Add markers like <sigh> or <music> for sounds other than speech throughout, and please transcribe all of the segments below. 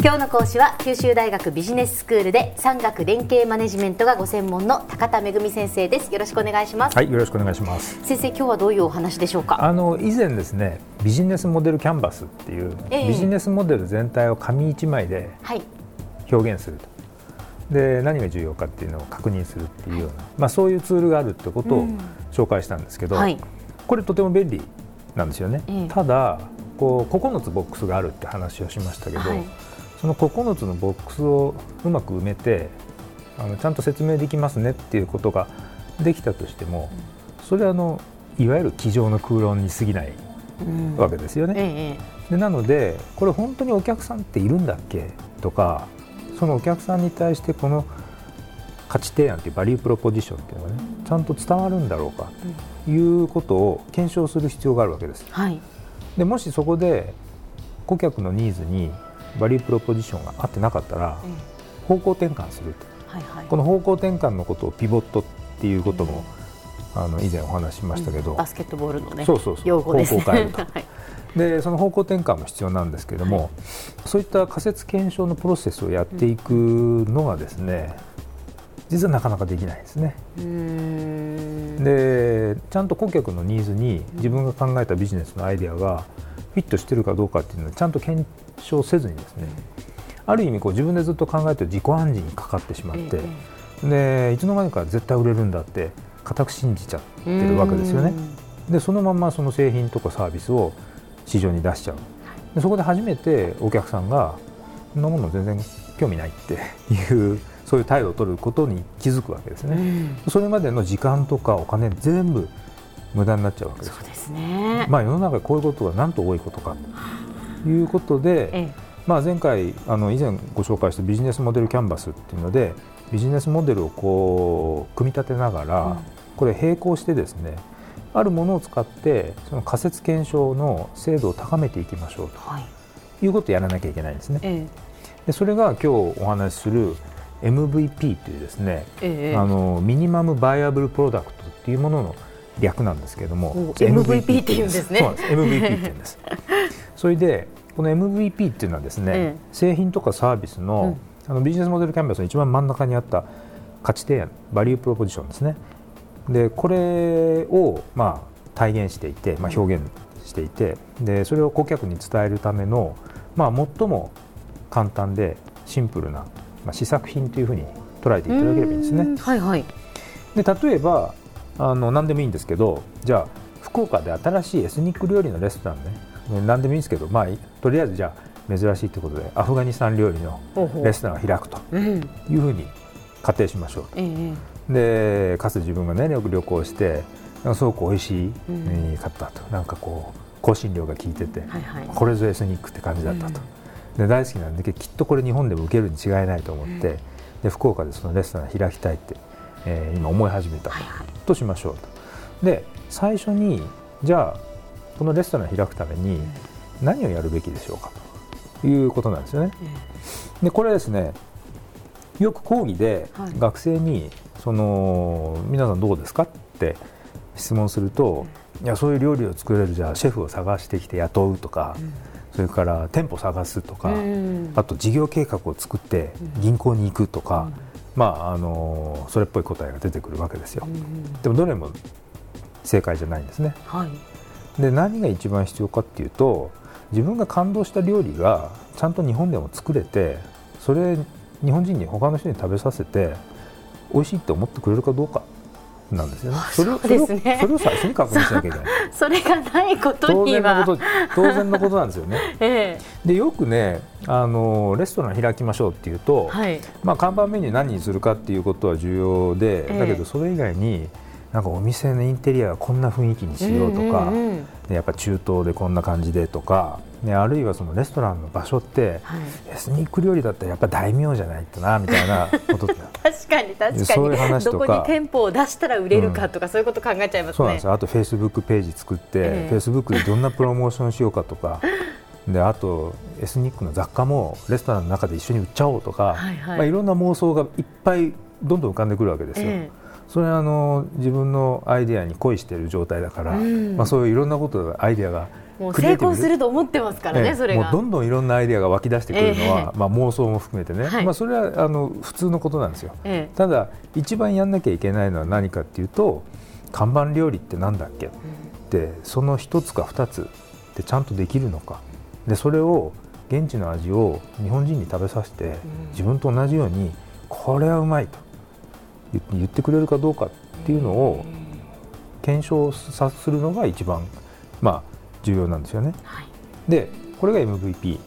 今日の講師は九州大学ビジネススクールで産学連携マネジメントがご専門の高田恵先生です。よろしくお願いします。はいよろしくお願いします。先生今日はどういうお話でしょうか？あの以前ですねビジネスモデルキャンバスっていう、えー、ビジネスモデル全体を紙一枚で表現すると、で何が重要かっていうのを確認するっていうような、まあ、そういうツールがあるってことを紹介したんですけど、はい、これとても便利なんですよね、えー、ただこう9つボックスがあるって話をしましたけど、はい、その9つのボックスをうまく埋めてあのちゃんと説明できますねっていうことができたとしてもそれはあのいわゆる机上の空論に過ぎないわけですよね。でなのでこれ本当にお客さんっているんだっけ？とかそのお客さんに対してこの価値提案というバリュープロポジションっていうのがねちゃんと伝わるんだろうか？ということを検証する必要があるわけです。はい、でもしそこで顧客のニーズにバリュープロポジションが合ってなかったら、方向転換すると、はいはい、この方向転換のことをピボットっていうことも、あの以前お話しましたけど、うん、バスケットボールのねそうそうそう。用語です、ね、方向変えると、<laughs> はい、でその方向転換も必要なんですけれども、はい、そういった仮説検証のプロセスをやっていくのがですね、実はなかなかできないですね。でちゃんと顧客のニーズに自分が考えたビジネスのアイデアがフィットしてるかどうかっていうのをちゃんと検証せずにですねある意味こう自分でずっと考えて自己暗示にかかってしまって、でいつの間にか絶対売れるんだって固く信じちゃってるわけですよね。でそのままその製品とかサービスを市場に出しちゃう。でそこで初めてお客さんがそんなもの全然興味ないって <laughs> いうそういう態度を取ることに気づくわけですね、うん、それまでの時間とかお金全部無駄になっちゃうわけです。そうですね。まあ世の中こういうことがなんと多いことかということで、ええ、まあ、前回あの以前ご紹介したビジネスモデルキャンバスっていうのでビジネスモデルをこう組み立てながら、うん、これ並行してですねあるものを使ってその仮説検証の精度を高めていきましょうと、はい、いうことをやらなきゃいけないんですね。ええ、でそれが今日お話しする MVP というですね、え。あのミニマムバイアブルプロダクトっていうものの略なんですけれども MVP っていうんですね。MVP って言うんです。<laughs> それでこの MVP っていうのはですね、え製品とかサービスのうん、あのビジネスモデルキャンバスの一番真ん中にあった価値提案バリュープロポジションですね。でこれをまあ体現していて、まあ、表現していてでそれを顧客に伝えるための、まあ、最も簡単でシンプルな、まあ、試作品というふうに捉えていただければいいんですね。はいはい、で例えばあの何でもいいんですけどじゃあ福岡で新しいエスニック料理のレストランね。何でもいいんですけど、まあ、とりあえずじゃあ珍しいということでアフガニスタン料理のレストランを開くというふうに仮定しましょう。うんでかつ自分がねよく旅行してすごく美味しいかったと、うん、なんかこう香辛料が効いてて、はいはい、これぞエスニックって感じだったと、うん、で大好きなんできっとこれ日本でも受けるに違いないと思って、うん、で福岡でそのレストラン開きたいって、えー、今思い始めた。としましょうと。で最初にじゃあこのレストラン開くために何をやるべきでしょうか？ということなんですよね。でこれはですねよく講義で学生にその皆さんどうですか？って質問すると、いやそういう料理を作れるじゃあシェフを探してきて雇うとか、それから店舗探すとか、あと事業計画を作って銀行に行くとか、まああのそれっぽい答えが出てくるわけですよ。でもどれも正解じゃないんですね。はい、で何が一番必要かっていうと自分が感動した料理がちゃんと日本でも作れてそれ日本人に他の人に食べさせて美味しいって思ってくれるかどうかなんですよね。それをそれをそれを最初に確認しなきゃいけない。それがないことには当然のこと当然のことなんですよね。<laughs> ええ、でよくねあのレストラン開きましょうっていうと、はい、まあ看板メニュー何にするかっていうことは重要で、え、だけどそれ以外になんかお店のインテリアはこんな雰囲気にしようとか、うんうんうん、やっぱ中東でこんな感じでとか、ね、あるいはそのレストランの場所って、はい、エスニック料理だったらやっぱ大名じゃないとなみたいな <laughs> こと確かに確かに。そういう話とか。どこに店舗を出したら売れるかとか、うん、そういうこと考えちゃいますね。そうなんですあとフェイスブックページ作って、えー、フェイスブックでどんなプロモーションしようかとか。<laughs> であとエスニックの雑貨もレストランの中で一緒に売っちゃおうとか、はいはい。まあ、いろんな妄想がいっぱいどんどん浮かんでくるわけですよ。えーそれはあの自分のアイデアに恋している状態だから、うん、まあ、そういういろんなことアイデアがもう成功すると思ってますからね、ええ、それが。どんどんいろんなアイデアが湧き出してくるのは、え、まあ、妄想も含めてね、はい、まあ、それはあの普通のことなんですよ、ただ一番やんなきゃいけないのは何かっていうと看板料理ってなんだっけ、うん、でその一つか二つでちゃんとできるのか。でそれを現地の味を日本人に食べさせて、自分と同じようにこれはうまいと言ってくれるかどうかっていうのを検証さするのが一番まあ重要なんですよね。はい、でこれが MVP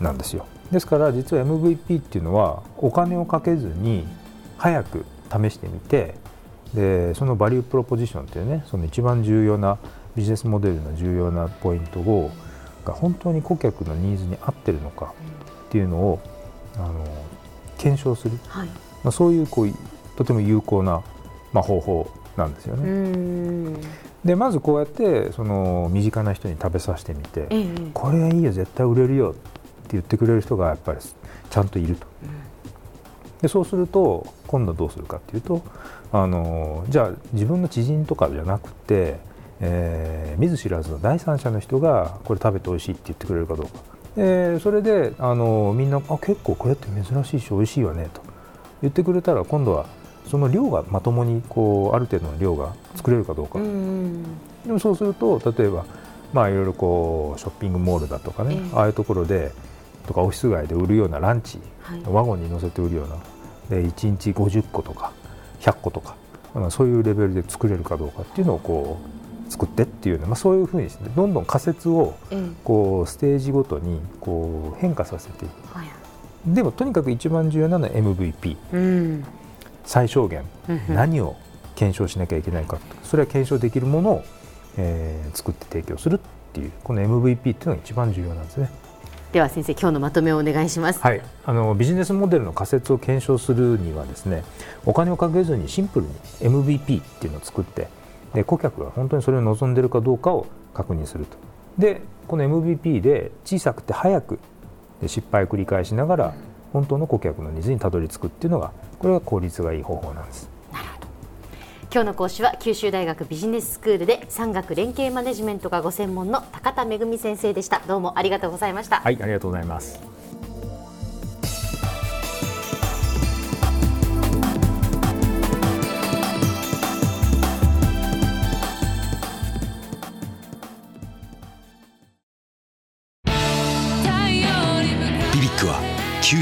なんですよ。ですから実は MVP っていうのはお金をかけずに早く試してみてでそのバリュープロポジションっていうねその一番重要なビジネスモデルの重要なポイントをが本当に顧客のニーズに合ってるのかっていうのをあの検証する、はい、まあ、そういうこうとても有効な、まあ、方法なんですよね。でまずこうやってその身近な人に食べさせてみて、ええ、これはいいよ絶対売れるよって言ってくれる人がやっぱりちゃんといると。でそうすると今度どうするかっていうとあのじゃあ自分の知人とかじゃなくて、えー、見ず知らずの第三者の人がこれ食べて美味しいって言ってくれるかどうか、えー、それであのみんなあ結構これって珍しいし美味しいよねと言ってくれたら今度はその量がまともにこうある程度の量が作れるかどうか、うん、でもそうすると例えばまあいろいろこうショッピングモールだとかね、えー、ああいうところでとかオフィス街で売るようなランチ、はい、ワゴンに乗せて売るようなで1日50個とか100個とか、まあ、そういうレベルで作れるかどうかっていうのをこう作ってっていうまあ、そういうふうにして、ね、どんどん仮説をこうステージごとにこう変化させていく、はい、でもとにかく一番重要なのは MVP、うん、最小限何を検証しなきゃいけないかそれは検証できるものを、えー、作って提供するっていうこの MVP っていうのが一番重要なんですね。では先生今日のまとめをお願いします。はい、あのビジネスモデルの仮説を検証するにはですね、お金をかけずにシンプルに MVP っていうのを作って、で顧客が本当にそれを望んでいるかどうかを確認すると。で、この MVP で小さくて早く失敗を繰り返しながら本当の顧客のニーズにたどり着くっていうのがこれが効率がいい方法なんです。今日の講師は九州大学ビジネススクールで産学連携マネジメントがご専門の高田恵先生でした。どうもありがとうございました。はいありがとうございます